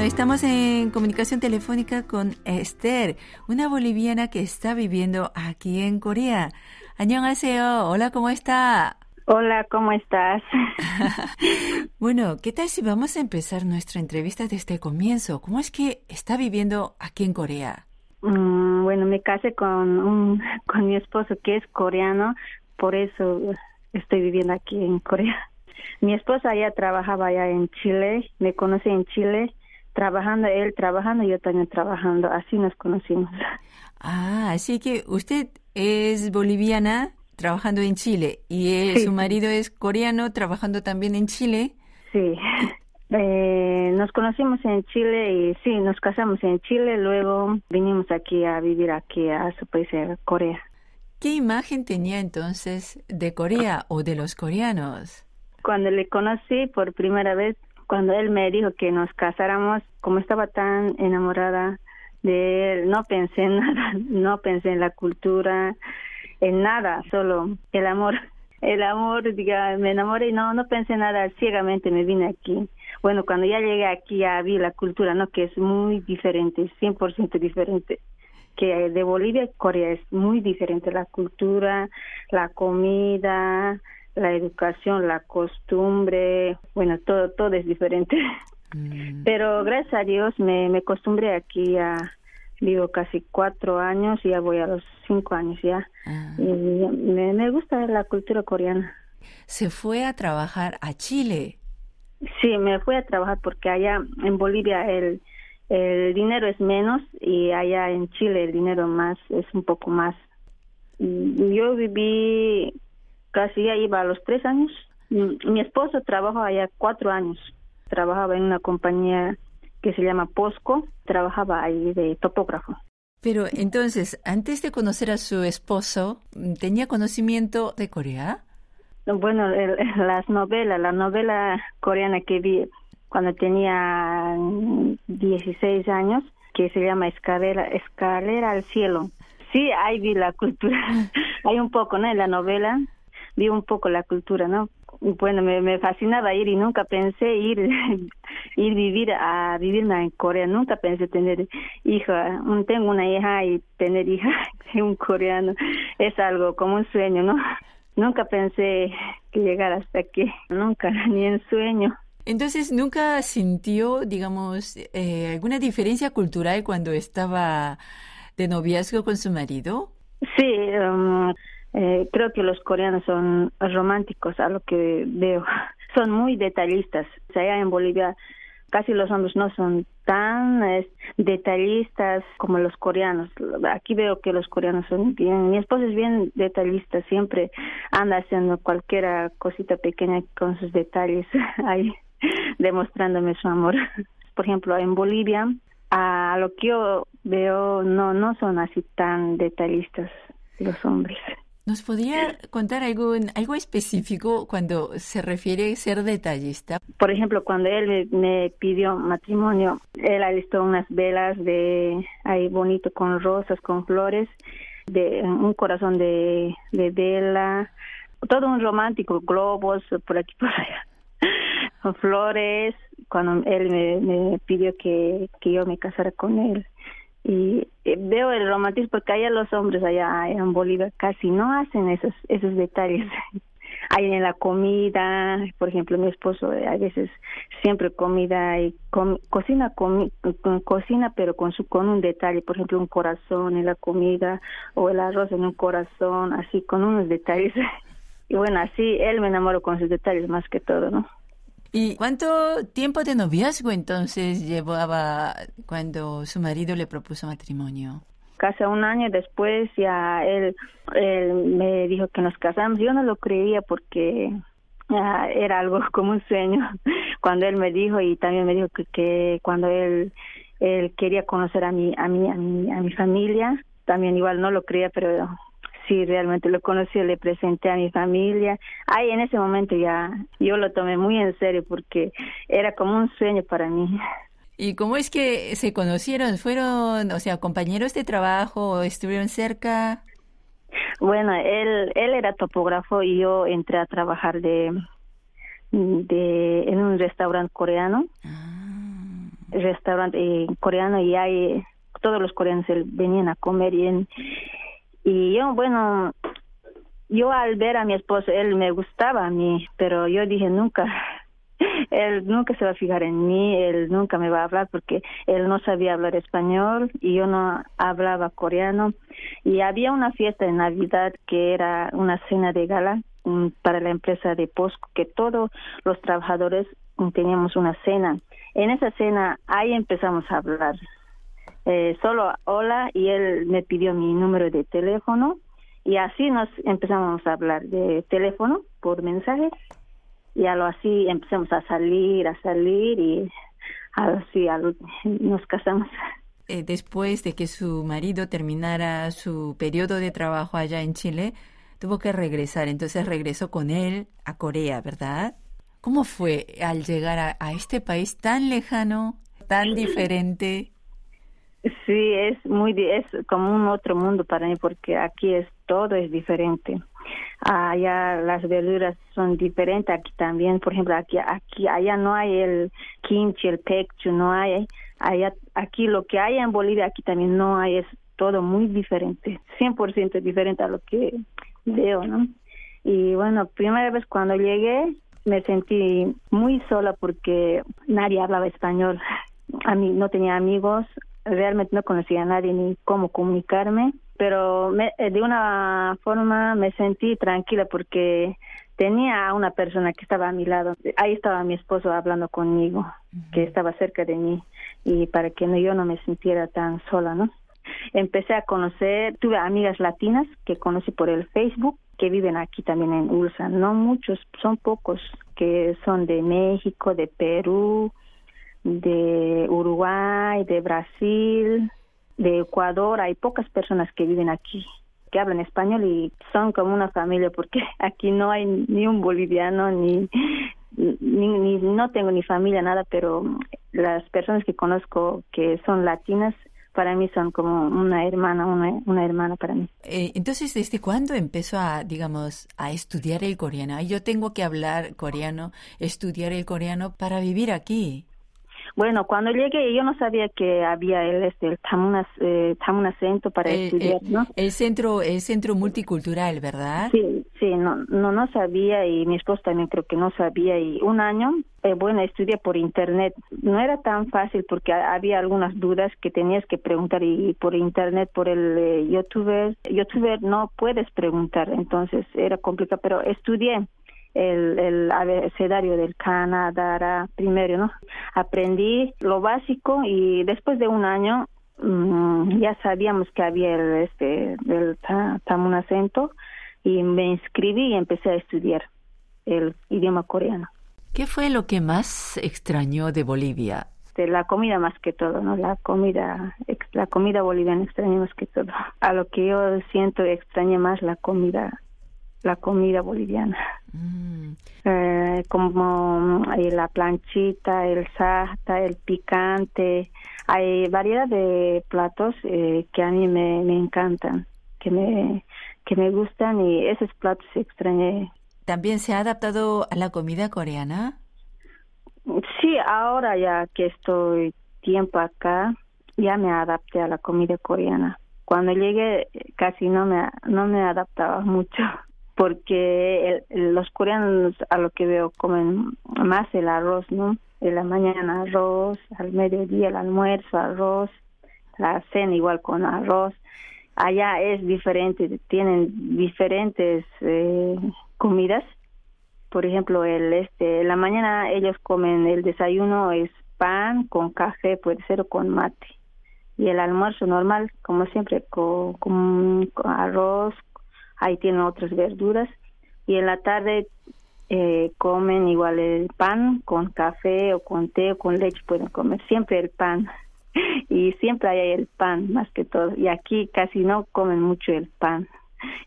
Bueno, estamos en comunicación telefónica con Esther, una boliviana que está viviendo aquí en Corea. 안녕하세요. Hola, ¿cómo está? Hola, ¿cómo estás? bueno, ¿qué tal si vamos a empezar nuestra entrevista desde el comienzo? ¿Cómo es que está viviendo aquí en Corea? Mm, bueno, me casé con un, con mi esposo que es coreano, por eso estoy viviendo aquí en Corea. Mi esposa ya trabajaba allá en Chile, me conocí en Chile, trabajando, él trabajando, yo también trabajando, así nos conocimos. Ah, así que usted es boliviana trabajando en Chile y su marido es coreano trabajando también en Chile. Sí. Eh, nos conocimos en Chile y sí, nos casamos en Chile, luego vinimos aquí a vivir aquí a su país, Corea. ¿Qué imagen tenía entonces de Corea o de los coreanos? Cuando le conocí por primera vez, cuando él me dijo que nos casáramos, como estaba tan enamorada de él, no pensé en nada, no pensé en la cultura, en nada, solo el amor. El amor, diga, me enamoré y no, no pensé nada, ciegamente me vine aquí. Bueno, cuando ya llegué aquí ya vi la cultura, ¿no? Que es muy diferente, 100% diferente que de Bolivia y Corea es muy diferente la cultura, la comida, la educación, la costumbre, bueno, todo todo es diferente. Mm. Pero gracias a Dios me, me acostumbré aquí a vivo casi cuatro años y ya voy a los cinco años ya. Ah. Y me, me gusta la cultura coreana. Se fue a trabajar a Chile. Sí, me fui a trabajar porque allá en Bolivia el, el dinero es menos y allá en Chile el dinero más es un poco más. Yo viví casi ya iba a los tres años. Mi esposo trabajó allá cuatro años. Trabajaba en una compañía que se llama Posco, trabajaba ahí de topógrafo. Pero entonces, antes de conocer a su esposo, ¿tenía conocimiento de Corea? Bueno, las novelas, la novela coreana que vi cuando tenía 16 años, que se llama Escalera, Escalera al Cielo. Sí, ahí vi la cultura, hay un poco, ¿no? En la novela vi un poco la cultura, ¿no? bueno, me, me fascinaba ir y nunca pensé ir ir vivir a vivirme en Corea. Nunca pensé tener hija. Tengo una hija y tener hija de un coreano es algo como un sueño, ¿no? Nunca pensé que llegar hasta aquí. Nunca, ni en sueño. Entonces, ¿nunca sintió, digamos, eh, alguna diferencia cultural cuando estaba de noviazgo con su marido? Sí, um, eh, creo que los coreanos son románticos a lo que veo. Son muy detallistas. Allá en Bolivia casi los hombres no son tan detallistas como los coreanos. Aquí veo que los coreanos son bien. Mi esposo es bien detallista, siempre anda haciendo cualquier cosita pequeña con sus detalles ahí, demostrándome su amor. Por ejemplo, en Bolivia, a lo que yo veo, no, no son así tan detallistas los hombres. ¿Nos podría contar algo, algo específico cuando se refiere a ser detallista? Por ejemplo, cuando él me, pidió matrimonio, él ha visto unas velas de ahí bonito con rosas, con flores, de un corazón de, de vela, todo un romántico, globos por aquí por allá, flores, cuando él me, me pidió que, que yo me casara con él y eh, veo el romantismo porque allá los hombres allá en Bolivia casi no hacen esos esos detalles. Hay en la comida por ejemplo mi esposo eh, a veces siempre comida y cocina cocina pero con su con un detalle por ejemplo un corazón en la comida o el arroz en un corazón así con unos detalles. Y bueno así él me enamoró con sus detalles más que todo no ¿Y cuánto tiempo de noviazgo entonces llevaba cuando su marido le propuso matrimonio? Casi un año después ya él, él me dijo que nos casamos. Yo no lo creía porque era algo como un sueño cuando él me dijo y también me dijo que, que cuando él él quería conocer a mi a mi a mi a mi familia también igual no lo creía pero sí, realmente lo conocí, le presenté a mi familia. Ahí en ese momento ya yo lo tomé muy en serio porque era como un sueño para mí. ¿Y cómo es que se conocieron? ¿Fueron, o sea, compañeros de trabajo o estuvieron cerca? Bueno, él, él era topógrafo y yo entré a trabajar de, de en un restaurante coreano. Ah. restaurante coreano y hay todos los coreanos venían a comer y, y yo, bueno, yo al ver a mi esposo, él me gustaba a mí, pero yo dije nunca, él nunca se va a fijar en mí, él nunca me va a hablar porque él no sabía hablar español y yo no hablaba coreano. Y había una fiesta en Navidad que era una cena de gala mm, para la empresa de Posco, que todos los trabajadores teníamos una cena. En esa cena ahí empezamos a hablar. Eh, solo hola y él me pidió mi número de teléfono y así nos empezamos a hablar de teléfono por mensaje y a lo así empezamos a salir, a salir y así nos casamos. Eh, después de que su marido terminara su periodo de trabajo allá en Chile, tuvo que regresar, entonces regresó con él a Corea, ¿verdad? ¿Cómo fue al llegar a este país tan lejano, tan diferente? Sí, es muy es como un otro mundo para mí porque aquí es todo es diferente. Allá las verduras son diferentes, aquí también, por ejemplo, aquí aquí allá no hay el kimchi, el pekchu, no hay allá aquí lo que hay en Bolivia aquí también no hay, es todo muy diferente, 100% diferente a lo que veo, ¿no? Y bueno, primera vez cuando llegué me sentí muy sola porque nadie hablaba español. A mí no tenía amigos, realmente no conocía a nadie ni cómo comunicarme, pero eh, de una forma me sentí tranquila porque tenía a una persona que estaba a mi lado. Ahí estaba mi esposo hablando conmigo, que estaba cerca de mí y para que no, yo no me sintiera tan sola, ¿no? Empecé a conocer, tuve amigas latinas que conocí por el Facebook que viven aquí también en Ulsan, no muchos, son pocos que son de México, de Perú, de Uruguay, de Brasil, de Ecuador. Hay pocas personas que viven aquí que hablan español y son como una familia porque aquí no hay ni un boliviano ni ni, no tengo ni familia nada pero las personas que conozco que son latinas para mí son como una hermana, una, una hermana para mí. Eh, entonces, ¿desde cuándo empezó a, digamos, a estudiar el coreano? Yo tengo que hablar coreano, estudiar el coreano para vivir aquí. Bueno, cuando llegué yo no sabía que había el este el Tamunas eh, Centro para estudiar, ¿no? El centro el centro multicultural, ¿verdad? Sí, sí, no no no sabía y mi esposo también creo que no sabía y un año eh, bueno, estudié por internet. No era tan fácil porque había algunas dudas que tenías que preguntar y por internet, por el eh, youtuber, youtuber no puedes preguntar, entonces era complicado, pero estudié el, el abecedario del Canadá primero, ¿no? Aprendí lo básico y después de un año mm, ya sabíamos que había el, este, el un acento y me inscribí y empecé a estudiar el idioma coreano. ¿Qué fue lo que más extrañó de Bolivia? De la comida más que todo, ¿no? La comida, la comida boliviana extrañé más que todo. A lo que yo siento extrañé más la comida la comida boliviana. Mm. Eh, como eh, la planchita, el sasta, el picante. Hay variedad de platos eh, que a mí me, me encantan, que me, que me gustan y esos platos extrañé. ¿También se ha adaptado a la comida coreana? Sí, ahora ya que estoy tiempo acá, ya me adapté a la comida coreana. Cuando llegué casi no me no me adaptaba mucho porque los coreanos a lo que veo comen más el arroz, ¿no? En la mañana arroz, al mediodía el almuerzo arroz, la cena igual con arroz. Allá es diferente, tienen diferentes eh, comidas. Por ejemplo, el este, en la mañana ellos comen el desayuno es pan con café, puede ser con mate. Y el almuerzo normal, como siempre, con, con arroz, ahí tienen otras verduras. Y en la tarde eh, comen igual el pan con café o con té o con leche pueden comer siempre el pan. Y siempre hay el pan más que todo. Y aquí casi no comen mucho el pan.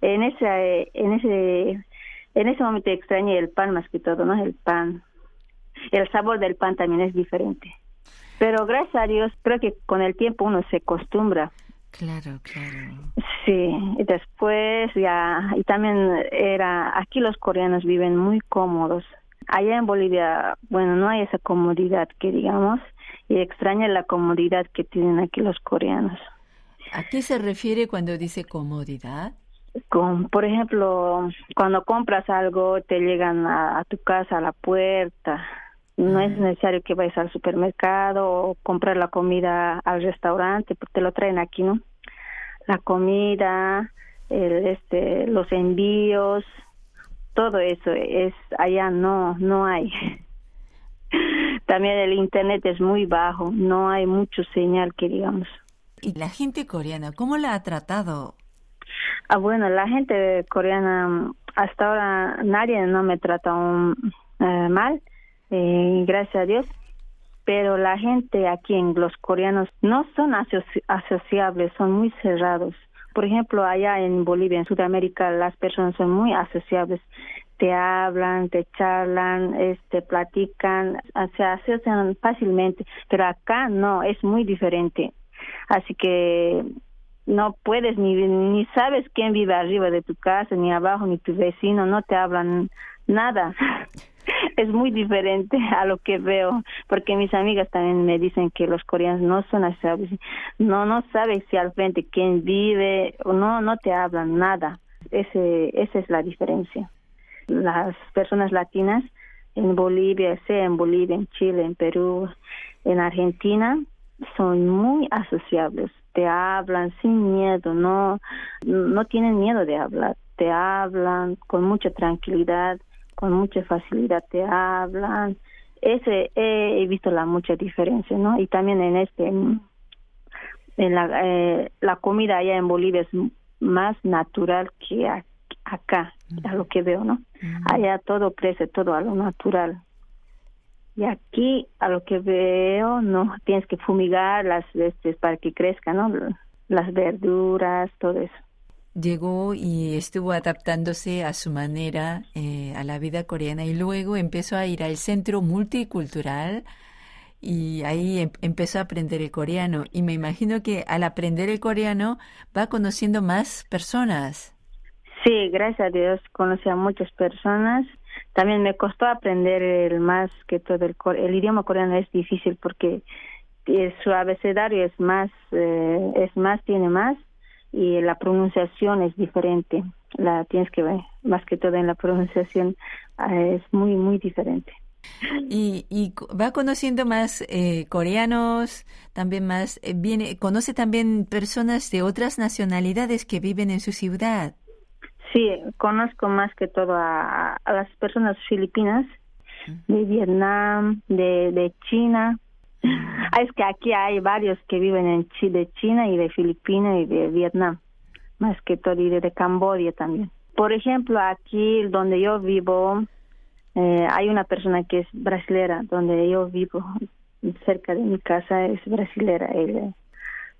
En ese en ese en ese momento extrañé el pan más que todo no el pan. El sabor del pan también es diferente. Pero gracias a Dios creo que con el tiempo uno se acostumbra Claro, claro. Sí, y después ya, y también era, aquí los coreanos viven muy cómodos. Allá en Bolivia, bueno, no hay esa comodidad que digamos, y extraña la comodidad que tienen aquí los coreanos. ¿A qué se refiere cuando dice comodidad? Con, por ejemplo, cuando compras algo, te llegan a, tu casa, a la puerta. No es necesario que vayas al supermercado o comprar la comida al restaurante, porque te lo traen aquí, ¿no? La comida, el, este, los envíos, todo eso es allá no, no hay. También el internet es muy bajo, no hay mucho señal que digamos. ¿Y la gente coreana cómo la ha tratado? Ah, bueno, la gente coreana hasta ahora nadie no me trata eh, mal, eh, gracias a Dios. Pero la gente aquí en los coreanos no son asociables, son muy cerrados. Por ejemplo, allá en Bolivia, en Sudamérica, las personas son muy asociables te hablan, te charlan, este, platican, se asocian fácilmente, pero acá no, es muy diferente. Así que no puedes ni, ni sabes quién vive arriba de tu casa, ni abajo, ni tu vecino, no te hablan nada. es muy diferente a lo que veo, porque mis amigas también me dicen que los coreanos no son así, no, no sabes si al frente quién vive, o no, no te hablan nada. Ese, esa es la diferencia. Las personas latinas en Bolivia, sea en Bolivia, en Chile, en Perú, en Argentina, son muy asociables, te hablan sin miedo, no, no tienen miedo de hablar, te hablan con mucha tranquilidad, con mucha facilidad te hablan. Ese he, visto la mucha diferencia, ¿no? Y también en este, en la, eh, la comida allá en Bolivia es más natural que acá, a lo que veo, ¿no? Allá todo crece, todo a lo natural. Y aquí, a lo que veo, no, tienes que fumigar las este, para que crezcan, ¿no? Las verduras, todo eso. Llegó y estuvo adaptándose a su manera eh, a la vida coreana y luego empezó a ir al centro multicultural y ahí em, empezó a aprender el coreano. Y me imagino que al aprender el coreano va conociendo más personas. Sí, gracias a Dios conocí a muchas personas también me costó aprender el más que todo el, el idioma coreano es difícil porque eh, su abecedario es más eh, es más tiene más y la pronunciación es diferente. La tienes que ver más que todo en la pronunciación ah, es muy muy diferente. Y, y va conociendo más eh, coreanos también más viene conoce también personas de otras nacionalidades que viven en su ciudad. Sí, conozco más que todo a, las personas filipinas, de Vietnam, de, de China. Ah, es que aquí hay varios que viven en de China y de Filipinas y de Vietnam, más que todo, y de, Camboya también. Por ejemplo, aquí donde yo vivo, eh, hay una persona que es brasilera, donde yo vivo, cerca de mi casa, es brasilera. Ella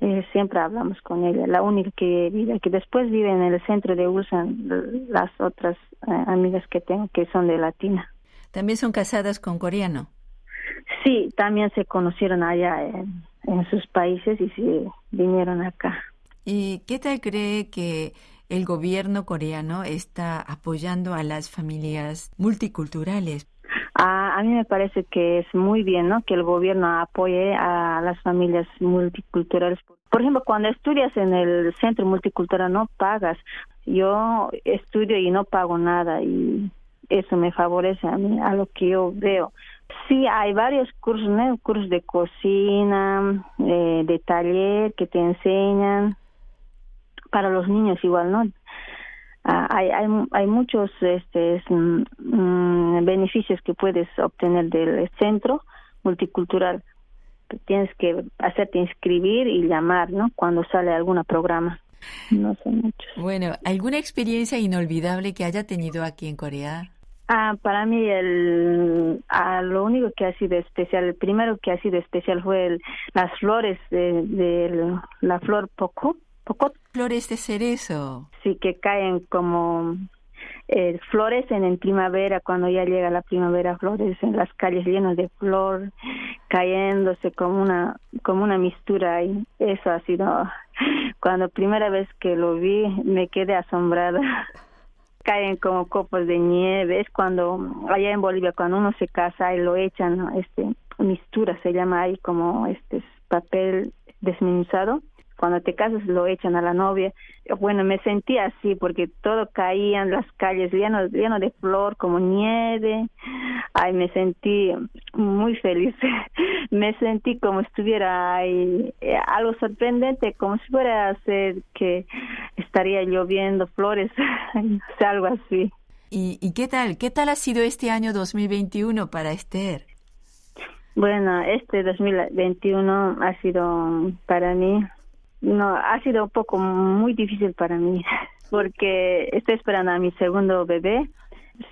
eh, siempre hablamos con ella, la única que vive, que después vive en el centro de Ulsan, las otras eh, amigas que tengo que son de Latina. ¿También son casadas con coreano? Sí, también se conocieron allá en, en sus países y se vinieron acá. ¿Y qué tal cree que el gobierno coreano está apoyando a las familias multiculturales? A, mí me parece que es muy bien, ¿no? Que el gobierno apoye a las familias multiculturales. Por ejemplo, cuando estudias en el centro multicultural no pagas. Yo estudio y no pago nada y eso me favorece a mí, a lo que yo veo. Sí, hay varios cursos, ¿no? Cursos de cocina, eh, de taller que te enseñan para los niños igual, ¿no? Ah, hay, hay, muchos este, mm, beneficios que puedes obtener del centro multicultural. Tienes que hacerte inscribir y llamar, ¿no? Cuando sale algún programa. No son muchos. Bueno, ¿alguna experiencia inolvidable que haya tenido aquí en Corea? Ah, para mí el, ah, lo único que ha sido especial, el primero que ha sido especial fue el, las flores de, de la flor poco Flores de cerezo. Sí, que caen como eh, florecen en primavera, cuando ya llega la primavera, flores en las calles llenas de flor, cayéndose como una, como una mistura y eso ha sido, cuando primera vez que lo vi me quedé asombrada. caen como copos de nieve, es cuando allá en Bolivia cuando uno se casa y lo echan este mistura, se llama ahí como este papel desmenuzado cuando te casas lo echan a la novia. Bueno, me sentí así porque todo caía en las calles lleno, lleno de flor, como nieve. Ay, me sentí muy feliz. me sentí como estuviera ahí, eh, algo sorprendente, como si fuera a ser que estaría lloviendo flores, algo así. ¿Y, ¿Y qué tal? ¿Qué tal ha sido este año 2021 para Esther? Bueno, este 2021 ha sido para mí no, ha sido un poco muy difícil para mí porque estoy esperando a mi segundo bebé.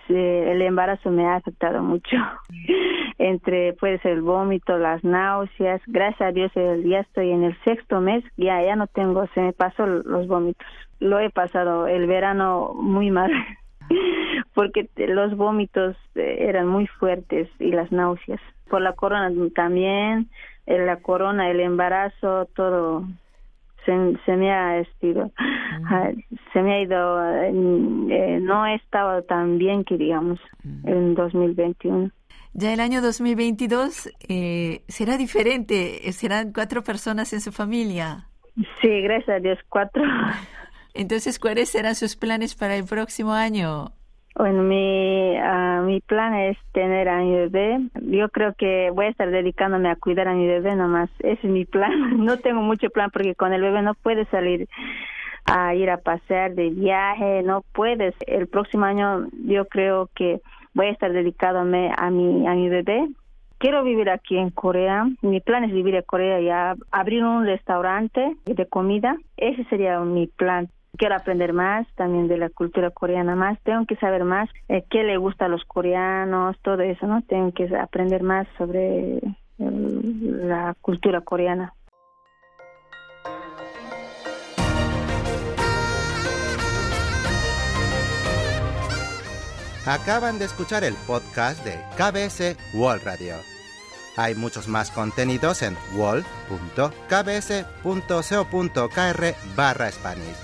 El embarazo me ha afectado mucho. Entre puede ser el vómito, las náuseas. Gracias a Dios ya estoy en el sexto mes, ya ya no tengo, se me pasó los vómitos. Lo he pasado el verano muy mal porque los vómitos eh, eran muy fuertes y las náuseas. Por la corona también, la corona, el embarazo, todo se, me ha estido, se me ha ido, eh, no he estado tan bien que digamos en 2021. Ya el año 2022 eh, será diferente, serán cuatro personas en su familia. Sí, gracias a Dios, cuatro. Entonces, ¿cuáles serán sus planes para el próximo año? Bueno, mi, uh, mi plan es tener a mi bebé. Yo creo que voy a estar dedicándome a cuidar a mi bebé nomás. Ese es mi plan. No tengo mucho plan porque con el bebé no puedes salir a ir a pasear de viaje, no puedes. El próximo año yo creo que voy a estar dedicándome a mi, a mi bebé. Quiero vivir aquí en Corea. Mi plan es vivir en Corea y abrir un restaurante de comida. Ese sería mi plan quiero aprender más también de la cultura coreana más, tengo que saber más eh, qué le gusta a los coreanos, todo eso, ¿no? Tengo que aprender más sobre la cultura coreana. Acaban de escuchar el podcast de KBS World Radio. Hay muchos más contenidos en wall.kbs.co.kr barra Spanish.